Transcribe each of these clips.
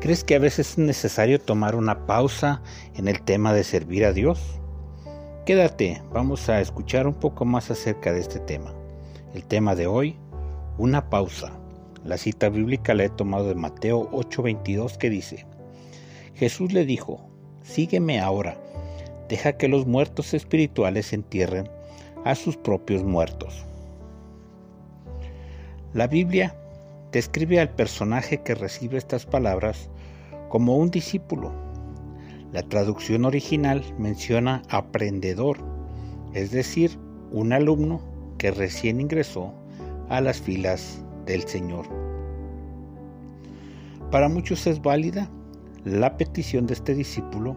¿Crees que a veces es necesario tomar una pausa en el tema de servir a Dios? Quédate, vamos a escuchar un poco más acerca de este tema. El tema de hoy, una pausa. La cita bíblica la he tomado de Mateo 8:22 que dice, Jesús le dijo, sígueme ahora, deja que los muertos espirituales entierren a sus propios muertos. La Biblia describe al personaje que recibe estas palabras como un discípulo. La traducción original menciona aprendedor, es decir, un alumno que recién ingresó a las filas del Señor. Para muchos es válida la petición de este discípulo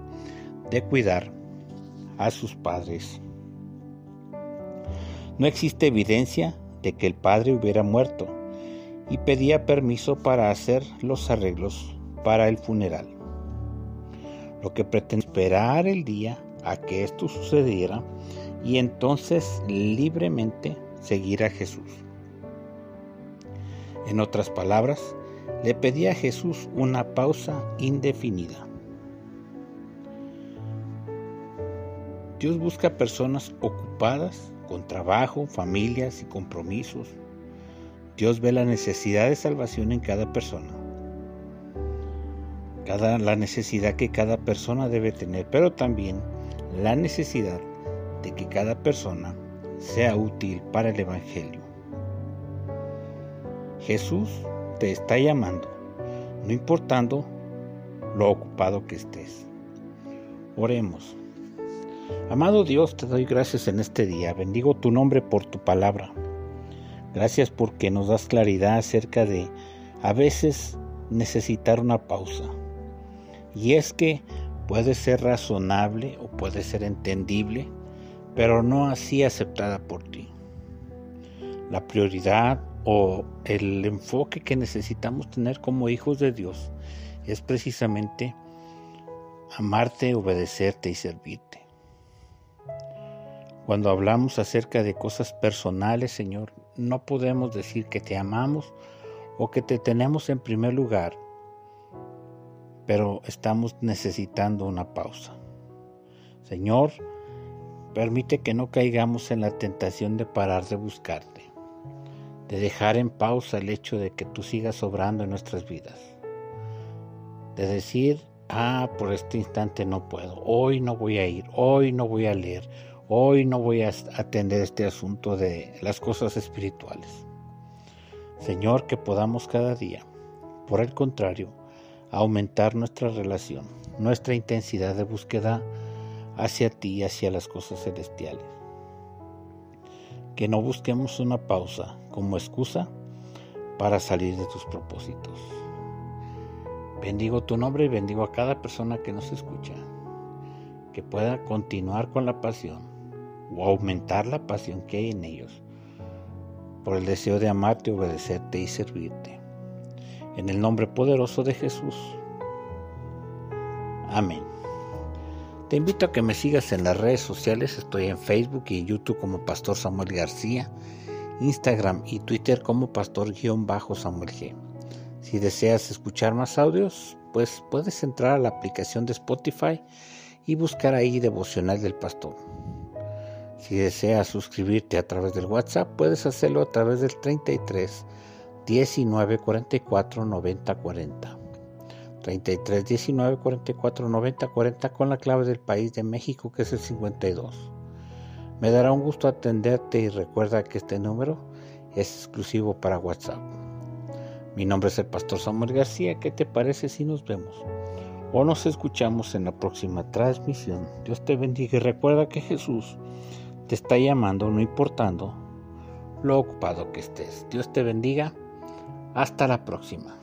de cuidar a sus padres. No existe evidencia de que el padre hubiera muerto y pedía permiso para hacer los arreglos para el funeral. Lo que pretende esperar el día a que esto sucediera y entonces libremente seguir a Jesús. En otras palabras, le pedía a Jesús una pausa indefinida. Dios busca personas ocupadas con trabajo, familias y compromisos. Dios ve la necesidad de salvación en cada persona. Cada, la necesidad que cada persona debe tener, pero también la necesidad de que cada persona sea útil para el Evangelio. Jesús te está llamando, no importando lo ocupado que estés. Oremos. Amado Dios, te doy gracias en este día. Bendigo tu nombre por tu palabra. Gracias porque nos das claridad acerca de a veces necesitar una pausa. Y es que puede ser razonable o puede ser entendible, pero no así aceptada por ti. La prioridad o el enfoque que necesitamos tener como hijos de Dios es precisamente amarte, obedecerte y servirte. Cuando hablamos acerca de cosas personales, Señor, no podemos decir que te amamos o que te tenemos en primer lugar, pero estamos necesitando una pausa. Señor, permite que no caigamos en la tentación de parar de buscarte, de dejar en pausa el hecho de que tú sigas obrando en nuestras vidas, de decir, ah, por este instante no puedo, hoy no voy a ir, hoy no voy a leer, Hoy no voy a atender este asunto de las cosas espirituales. Señor, que podamos cada día, por el contrario, aumentar nuestra relación, nuestra intensidad de búsqueda hacia ti y hacia las cosas celestiales. Que no busquemos una pausa como excusa para salir de tus propósitos. Bendigo tu nombre y bendigo a cada persona que nos escucha, que pueda continuar con la pasión o aumentar la pasión que hay en ellos por el deseo de amarte, obedecerte y servirte. En el nombre poderoso de Jesús. Amén. Te invito a que me sigas en las redes sociales. Estoy en Facebook y en YouTube como Pastor Samuel García, Instagram y Twitter como Pastor-Samuel G. Si deseas escuchar más audios, pues puedes entrar a la aplicación de Spotify y buscar ahí Devocional del Pastor. Si deseas suscribirte a través del WhatsApp, puedes hacerlo a través del 33 19 44 90 40. 33 19 44 90 40 con la clave del país de México que es el 52. Me dará un gusto atenderte y recuerda que este número es exclusivo para WhatsApp. Mi nombre es el pastor Samuel García. ¿Qué te parece si nos vemos? O nos escuchamos en la próxima transmisión. Dios te bendiga y recuerda que Jesús te está llamando no importando lo ocupado que estés. Dios te bendiga. Hasta la próxima.